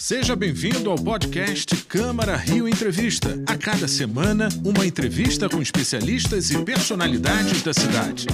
Seja bem-vindo ao podcast Câmara Rio Entrevista. A cada semana, uma entrevista com especialistas e personalidades da cidade.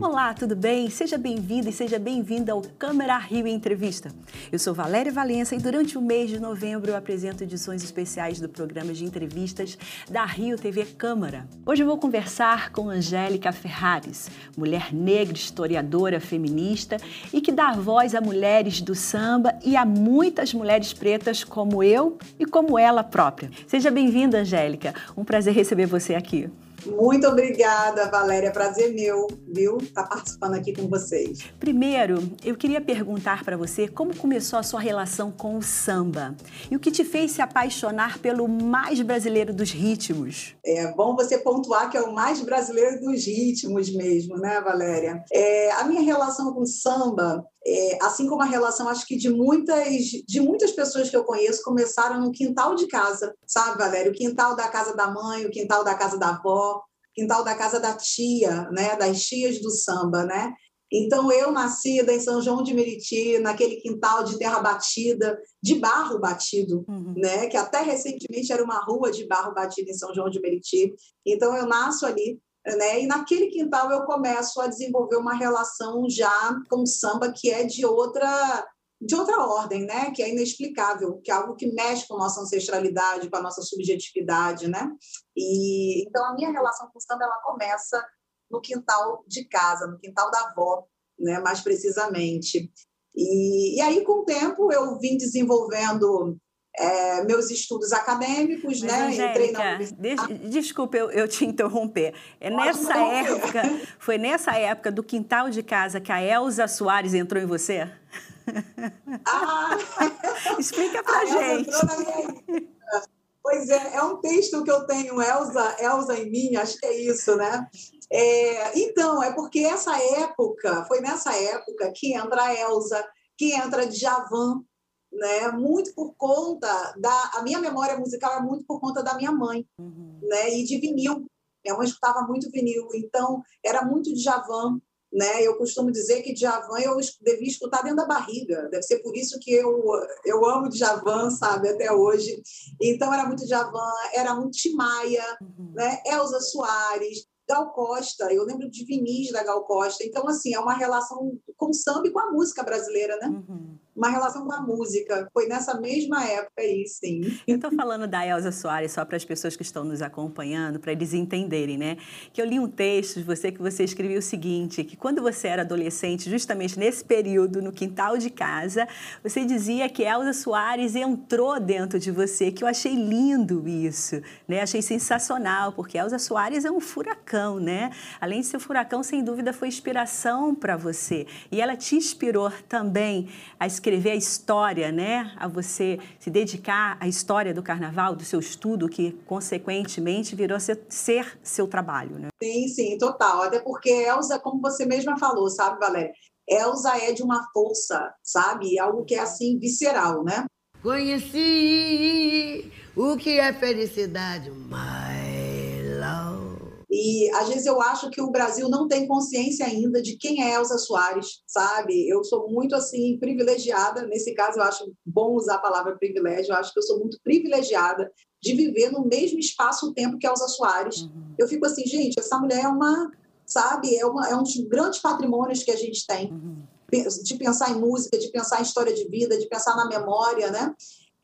Olá, tudo bem? Seja bem-vindo e seja bem-vinda ao Câmara Rio Entrevista. Eu sou Valéria Valença e durante o mês de novembro eu apresento edições especiais do programa de entrevistas da Rio TV Câmara. Hoje eu vou conversar com Angélica Ferrares, mulher negra, historiadora, feminista e que dá voz a mulheres do samba e a muitas mulheres pretas como eu e como ela própria. Seja bem-vinda, Angélica. Um prazer receber você aqui. Muito obrigada, Valéria. Prazer meu, viu? Estar tá participando aqui com vocês. Primeiro, eu queria perguntar para você como começou a sua relação com o samba e o que te fez se apaixonar pelo mais brasileiro dos ritmos. É bom você pontuar que é o mais brasileiro dos ritmos mesmo, né, Valéria? É, a minha relação com o samba é, assim como a relação, acho que de muitas, de muitas pessoas que eu conheço, começaram no quintal de casa, sabe, Valério? O quintal da casa da mãe, o quintal da casa da avó, quintal da casa da tia, né? Das tias do samba, né? Então, eu nascida em São João de Meriti, naquele quintal de terra batida, de barro batido, uhum. né? que até recentemente era uma rua de barro batido em São João de Meriti. Então, eu nasço ali né? E naquele quintal eu começo a desenvolver uma relação já com o samba que é de outra de outra ordem, né? Que é inexplicável, que é algo que mexe com a nossa ancestralidade, com a nossa subjetividade, né? E então a minha relação com o samba ela começa no quintal de casa, no quintal da avó, né? Mais precisamente. E, e aí com o tempo eu vim desenvolvendo é, meus estudos acadêmicos, Mas, né? Angélica, Entrei na deixa, Desculpa eu, eu, te interromper. É nessa época, foi nessa época do quintal de casa que a Elza Soares entrou em você? Ah, Explica pra a gente. Pois é, é um texto que eu tenho, Elza, Elza em mim, acho que é isso, né? É, então, é porque essa época, foi nessa época que entra a Elza, que entra Djavan, né? Muito por conta da a minha memória musical é muito por conta da minha mãe, uhum. né? E de vinil. Minha mãe escutava muito vinil, então era muito de Javan, né? Eu costumo dizer que Djavan eu devia escutar dentro da barriga. Deve ser por isso que eu eu amo Djavan, sabe, até hoje. Então era muito Djavan, era muito Timaya, uhum. né? Elza Soares, Gal Costa. Eu lembro de Vinícius da Gal Costa. Então assim, é uma relação com o samba e com a música brasileira, né? Uhum uma relação com a música. Foi nessa mesma época aí, sim. Eu falando da Elza Soares só para as pessoas que estão nos acompanhando, para eles entenderem, né? Que eu li um texto de você que você escreveu o seguinte, que quando você era adolescente, justamente nesse período, no quintal de casa, você dizia que Elza Soares entrou dentro de você, que eu achei lindo isso, né? Achei sensacional, porque Elza Soares é um furacão, né? Além de ser um furacão, sem dúvida foi inspiração para você. E ela te inspirou também a escrever a história, né? A você se dedicar à história do carnaval, do seu estudo, que consequentemente virou ser, ser seu trabalho, né? Sim, sim, total. Até porque Elza, como você mesma falou, sabe, Valéria? Elza é de uma força, sabe? Algo que é assim visceral, né? Conheci o que é felicidade, love. E às vezes eu acho que o Brasil não tem consciência ainda de quem é Elza Soares, sabe? Eu sou muito assim privilegiada, nesse caso eu acho bom usar a palavra privilégio, eu acho que eu sou muito privilegiada de viver no mesmo espaço-tempo que Elza Soares. Uhum. Eu fico assim, gente, essa mulher é uma, sabe, é, uma, é um dos grandes patrimônios que a gente tem. Uhum. De pensar em música, de pensar em história de vida, de pensar na memória, né?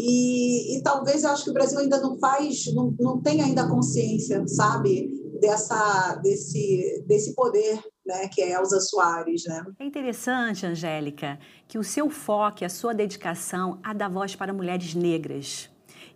E, e, talvez eu acho que o Brasil ainda não faz, não, não tem ainda consciência, sabe? Dessa, desse, desse poder né, que é Elza Soares. Né? É interessante, Angélica, que o seu foco, a sua dedicação a dar voz para mulheres negras.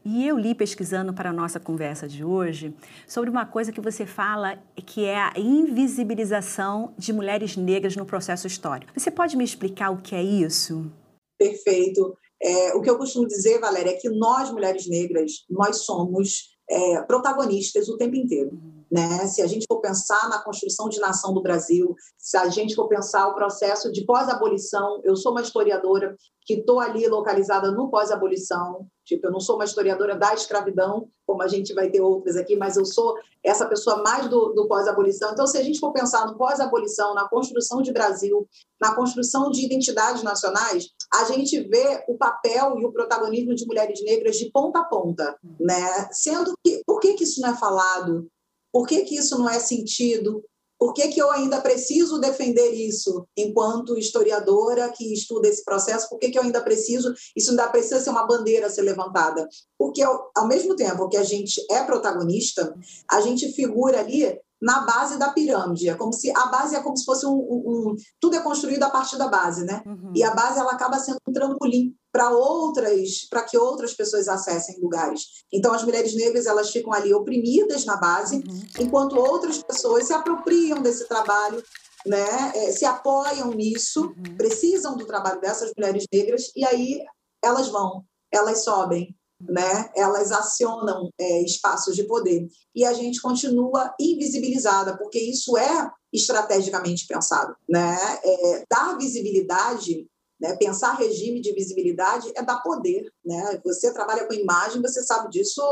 E eu li pesquisando para a nossa conversa de hoje sobre uma coisa que você fala que é a invisibilização de mulheres negras no processo histórico. Você pode me explicar o que é isso? Perfeito. É, o que eu costumo dizer, Valéria, é que nós, mulheres negras, nós somos é, protagonistas o tempo inteiro. Né? Se a gente for pensar na construção de nação do Brasil, se a gente for pensar o processo de pós-abolição, eu sou uma historiadora que estou ali localizada no pós-abolição, tipo, eu não sou uma historiadora da escravidão, como a gente vai ter outras aqui, mas eu sou essa pessoa mais do, do pós-abolição. Então, se a gente for pensar no pós-abolição, na construção de Brasil, na construção de identidades nacionais, a gente vê o papel e o protagonismo de mulheres negras de ponta a ponta, né? Sendo que, por que, que isso não é falado? Por que, que isso não é sentido? Por que, que eu ainda preciso defender isso enquanto historiadora que estuda esse processo? Por que, que eu ainda preciso, isso ainda precisa ser uma bandeira a ser levantada? Porque, ao, ao mesmo tempo que a gente é protagonista, a gente figura ali na base da pirâmide. É como se a base é como se fosse um, um, um tudo é construído a partir da base, né? Uhum. E a base ela acaba sendo um trampolim para outras, para que outras pessoas acessem lugares. Então as mulheres negras elas ficam ali oprimidas na base, uhum. enquanto outras pessoas se apropriam desse trabalho né, é, se apoiam nisso, uhum. precisam do trabalho dessas mulheres negras, e aí elas vão, elas sobem, né? elas acionam é, espaços de poder. E a gente continua invisibilizada, porque isso é estrategicamente pensado. Né? É, dar visibilidade, né? pensar regime de visibilidade é dar poder. Né? Você trabalha com imagem, você sabe disso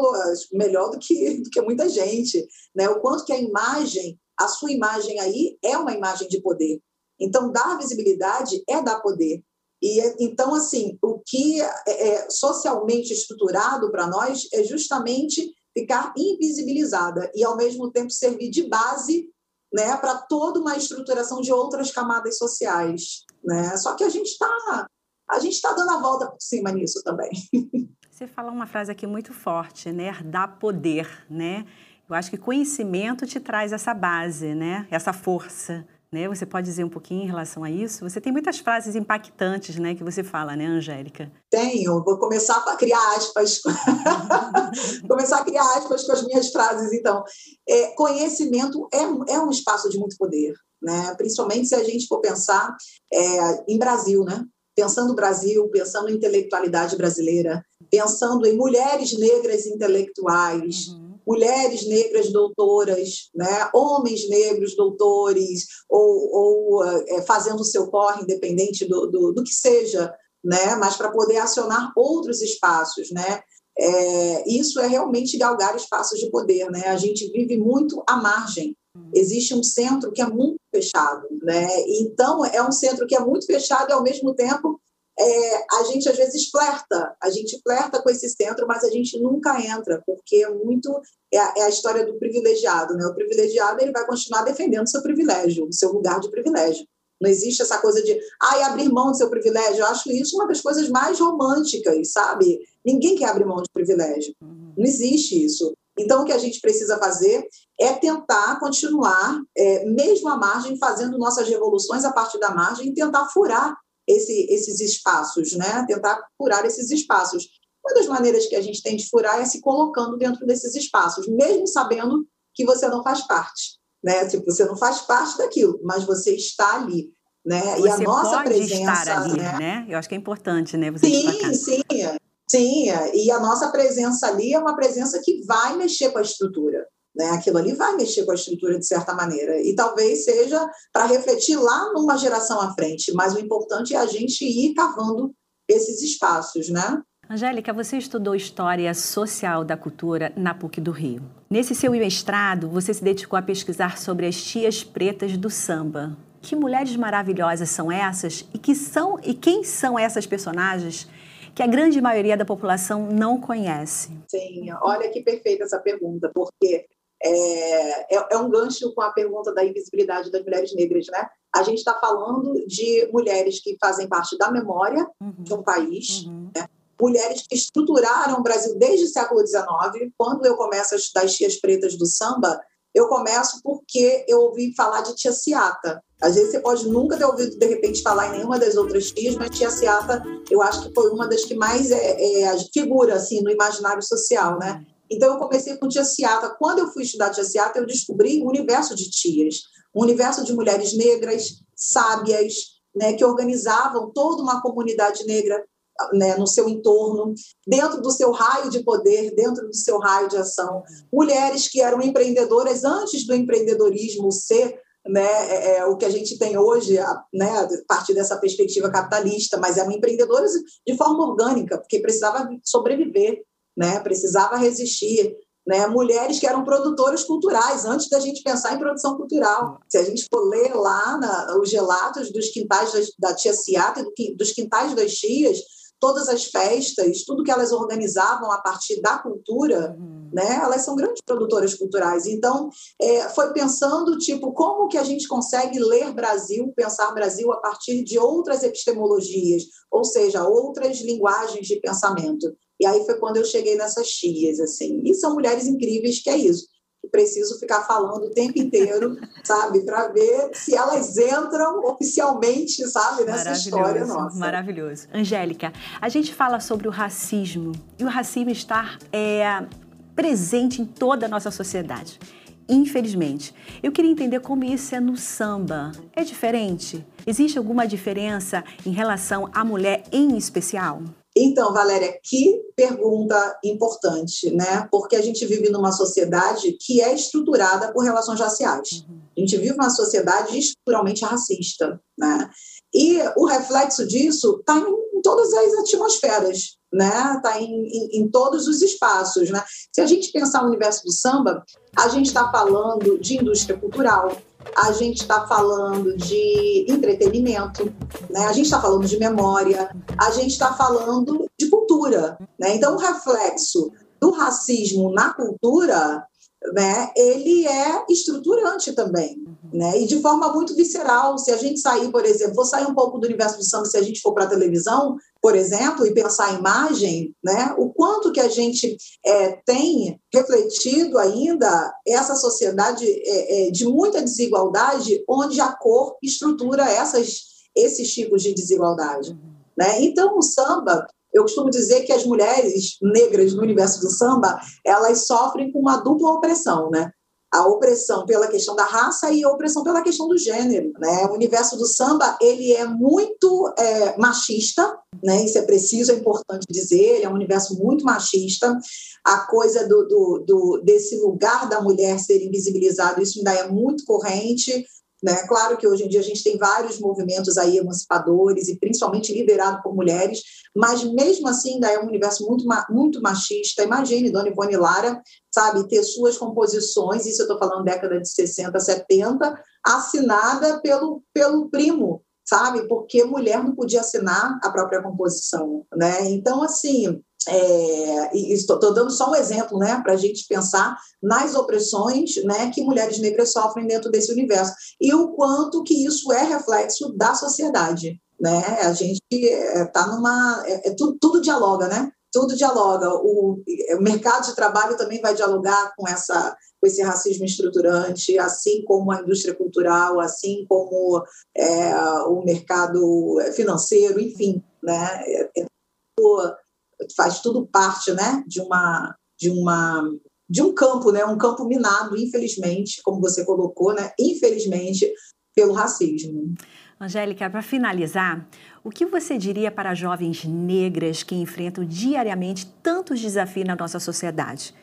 melhor do que, do que muita gente. Né? O quanto que a imagem, a sua imagem aí, é uma imagem de poder. Então, dar visibilidade é dar poder. E então, assim, o que é, é socialmente estruturado para nós é justamente ficar invisibilizada e, ao mesmo tempo, servir de base né, para toda uma estruturação de outras camadas sociais. Né? Só que a gente está a gente está dando a volta por cima nisso também. Você fala uma frase aqui muito forte, né? Dar poder, né? Eu acho que conhecimento te traz essa base, né? Essa força. Né? Você pode dizer um pouquinho em relação a isso? Você tem muitas frases impactantes né, que você fala, né, Angélica? Tenho. Vou começar a criar aspas. começar a criar aspas com as minhas frases, então. É, conhecimento é, é um espaço de muito poder, né? principalmente se a gente for pensar é, em Brasil, né? pensando no Brasil, pensando em intelectualidade brasileira, pensando em mulheres negras intelectuais, uhum mulheres negras doutoras, né, homens negros doutores, ou, ou é, fazendo o seu corre, independente do, do, do que seja, né, mas para poder acionar outros espaços. Né? É, isso é realmente galgar espaços de poder. Né? A gente vive muito à margem. Existe um centro que é muito fechado. Né? Então, é um centro que é muito fechado e, ao mesmo tempo, é, a gente às vezes flerta, a gente flerta com esse centro, mas a gente nunca entra, porque é muito é a, é a, história do privilegiado, né? O privilegiado ele vai continuar defendendo seu privilégio, o seu lugar de privilégio. Não existe essa coisa de, ai, abrir mão do seu privilégio. Eu acho isso uma das coisas mais românticas, sabe? Ninguém quer abrir mão de privilégio. Não existe isso. Então, o que a gente precisa fazer é tentar continuar, é, mesmo à margem, fazendo nossas revoluções a partir da margem e tentar furar esse, esses espaços, né? tentar furar esses espaços. Uma das maneiras que a gente tem de furar é se colocando dentro desses espaços, mesmo sabendo que você não faz parte. Né? Tipo, você não faz parte daquilo, mas você está ali. Né? Você e a nossa pode presença. Estar ali, né? né? Eu acho que é importante, né? Você sim, destacar. sim. Sim, e a nossa presença ali é uma presença que vai mexer com a estrutura. Né? Aquilo ali vai mexer com a estrutura de certa maneira. E talvez seja para refletir lá numa geração à frente, mas o importante é a gente ir cavando esses espaços, né? Angélica, você estudou História Social da Cultura na PUC do Rio. Nesse seu mestrado, você se dedicou a pesquisar sobre as tias pretas do samba. Que mulheres maravilhosas são essas e que são e quem são essas personagens que a grande maioria da população não conhece? Sim, olha que perfeita essa pergunta, porque é, é, é, um gancho com a pergunta da invisibilidade das mulheres negras, né? A gente está falando de mulheres que fazem parte da memória uhum. de um país, uhum. né? mulheres que estruturaram o Brasil desde o século XIX. Quando eu começo a estudar as tias pretas do samba, eu começo porque eu ouvi falar de tia Ciata. Às vezes você pode nunca ter ouvido, de repente, falar em nenhuma das outras tias, mas tia Ciata, eu acho que foi uma das que mais é, é, figura assim, no imaginário social, né? Então, eu comecei com tia Ciata. Quando eu fui estudar tia Ciata, eu descobri um universo de tias, um universo de mulheres negras, sábias, né, que organizavam toda uma comunidade negra né, no seu entorno, dentro do seu raio de poder, dentro do seu raio de ação. Mulheres que eram empreendedoras antes do empreendedorismo ser né, é, é, o que a gente tem hoje, né, a partir dessa perspectiva capitalista, mas eram empreendedoras de forma orgânica, porque precisava sobreviver, né, precisava resistir. Né, mulheres que eram produtoras culturais, antes da gente pensar em produção cultural. Se a gente for ler lá na, os relatos dos quintais da, da tia Ciata e do, dos quintais das tias, todas as festas, tudo que elas organizavam a partir da cultura, uhum. né? Elas são grandes produtoras culturais. Então, é, foi pensando, tipo, como que a gente consegue ler Brasil, pensar Brasil a partir de outras epistemologias, ou seja, outras linguagens de pensamento. E aí foi quando eu cheguei nessas tias, assim. E são mulheres incríveis que é isso preciso ficar falando o tempo inteiro, sabe, para ver se elas entram oficialmente, sabe, nessa história nossa. Maravilhoso. Angélica, a gente fala sobre o racismo e o racismo está é, presente em toda a nossa sociedade. Infelizmente. Eu queria entender como isso é no samba. É diferente? Existe alguma diferença em relação à mulher em especial? Então, Valéria, que pergunta importante, né? Porque a gente vive numa sociedade que é estruturada por relações raciais. A gente vive uma sociedade estruturalmente racista, né? E o reflexo disso está em, todas as atmosferas, né? Está em, em, em, todos os espaços, né? Se a gente pensar o universo do samba, a gente está falando de indústria cultural, a gente está falando de entretenimento, né? a gente está falando de memória, a gente está falando de cultura. Né? Então, o reflexo do racismo na cultura né, ele é estruturante também, né, e de forma muito visceral. Se a gente sair, por exemplo, vou sair um pouco do universo do samba, se a gente for para a televisão, por exemplo, e pensar a imagem, né, o quanto que a gente é, tem refletido ainda essa sociedade é, é, de muita desigualdade, onde a cor estrutura essas, esses tipos de desigualdade. Né? Então, o samba eu costumo dizer que as mulheres negras no universo do samba, elas sofrem com uma dupla opressão, né? A opressão pela questão da raça e a opressão pela questão do gênero, né? O universo do samba, ele é muito é, machista, né? Isso é preciso, é importante dizer, ele é um universo muito machista. A coisa do, do, do desse lugar da mulher ser invisibilizado, isso ainda é muito corrente, né? Claro que hoje em dia a gente tem vários movimentos aí emancipadores e principalmente liderado por mulheres, mas mesmo assim ainda é um universo muito, muito machista. Imagine Dona Ivone Lara, sabe, ter suas composições, isso eu estou falando década de 60, 70, assinada pelo, pelo primo, sabe, porque mulher não podia assinar a própria composição, né? Então, assim, é, estou dando só um exemplo, né, para a gente pensar nas opressões, né, que mulheres negras sofrem dentro desse universo e o quanto que isso é reflexo da sociedade, né? A gente está é, numa, é, é tudo, tudo, dialoga, né? Tudo dialoga. O, o mercado de trabalho também vai dialogar com essa com esse racismo estruturante, assim como a indústria cultural, assim como é, o mercado financeiro, enfim, né? É, é faz tudo parte, né, de uma de uma de um campo, né, um campo minado, infelizmente, como você colocou, né, infelizmente pelo racismo. Angélica, para finalizar, o que você diria para jovens negras que enfrentam diariamente tantos desafios na nossa sociedade?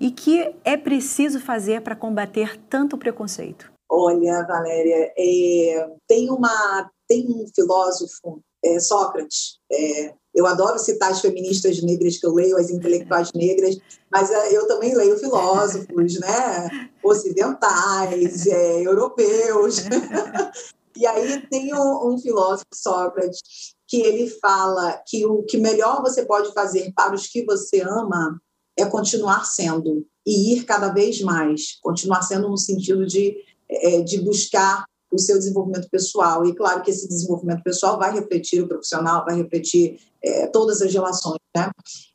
E que é preciso fazer para combater tanto preconceito? Olha, Valéria, é, tem, uma, tem um filósofo, é, Sócrates, é, eu adoro citar as feministas negras que eu leio, as intelectuais negras, mas é, eu também leio filósofos, né? Ocidentais, é, europeus. e aí tem um, um filósofo, Sócrates, que ele fala que o que melhor você pode fazer para os que você ama é continuar sendo e ir cada vez mais, continuar sendo no sentido de, é, de buscar o seu desenvolvimento pessoal. E claro que esse desenvolvimento pessoal vai refletir o profissional, vai refletir é, todas as relações. Né?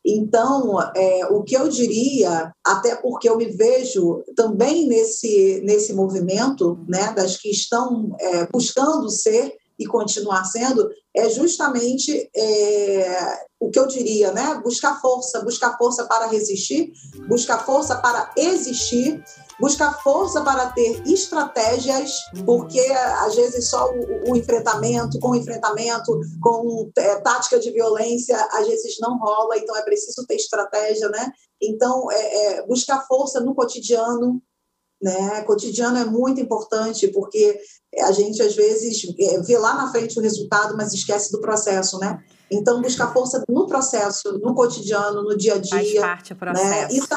Então, é, o que eu diria, até porque eu me vejo também nesse, nesse movimento né, das que estão é, buscando ser e continuar sendo, é justamente é, o que eu diria, né? Buscar força, buscar força para resistir, buscar força para existir buscar força para ter estratégias, uhum. porque às vezes só o, o enfrentamento, com o enfrentamento, com é, tática de violência, às vezes não rola, então é preciso ter estratégia, né? Então, é, é, buscar força no cotidiano, né? Cotidiano é muito importante, porque a gente às vezes é, vê lá na frente o resultado, mas esquece do processo, né? Então, buscar força no processo, no cotidiano, no dia a dia. Faz parte do né? processo. Né? E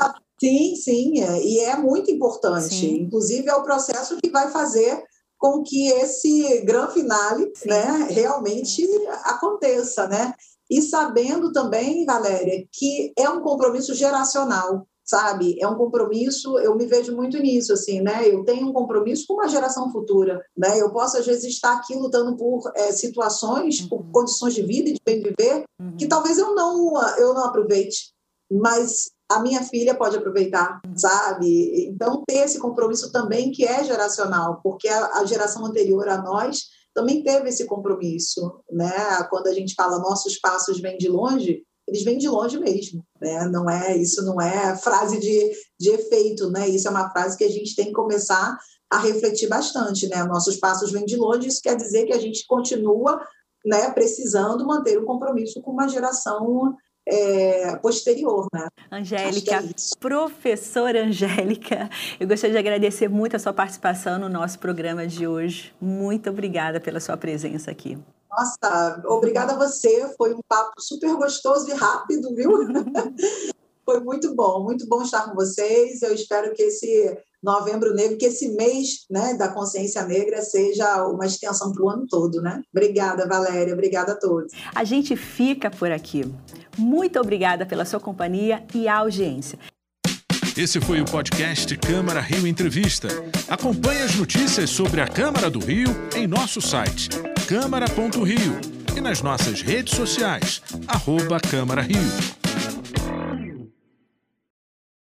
sim, sim, é, e é muito importante. Sim. Inclusive, é o processo que vai fazer com que esse grande finale né, realmente aconteça, né? E sabendo também, Valéria, que é um compromisso geracional sabe? É um compromisso, eu me vejo muito nisso, assim, né? Eu tenho um compromisso com uma geração futura, né? Eu posso, às vezes, estar aqui lutando por é, situações, por uhum. condições de vida e de bem viver, uhum. que talvez eu não, eu não aproveite, mas a minha filha pode aproveitar, sabe? Então, ter esse compromisso também que é geracional, porque a, geração anterior a nós também teve esse compromisso, né? Quando a gente fala nossos passos vêm de longe, eles vêm de longe mesmo, né? Não é isso, não é frase de, de efeito, né? Isso é uma frase que a gente tem que começar a refletir bastante, né? Nossos passos vêm de longe, isso quer dizer que a gente continua, né? Precisando manter um compromisso com uma geração é, posterior, né? Angélica, é professora Angélica, eu gostaria de agradecer muito a sua participação no nosso programa de hoje. Muito obrigada pela sua presença aqui. Nossa, obrigada a você. Foi um papo super gostoso e rápido, viu? Foi muito bom, muito bom estar com vocês. Eu espero que esse Novembro Negro, que esse mês né, da consciência negra seja uma extensão para o ano todo, né? Obrigada, Valéria. Obrigada a todos. A gente fica por aqui. Muito obrigada pela sua companhia e audiência. Esse foi o podcast Câmara Rio Entrevista. Acompanhe as notícias sobre a Câmara do Rio em nosso site câmara.rio e nas nossas redes sociais, arroba Câmara Rio.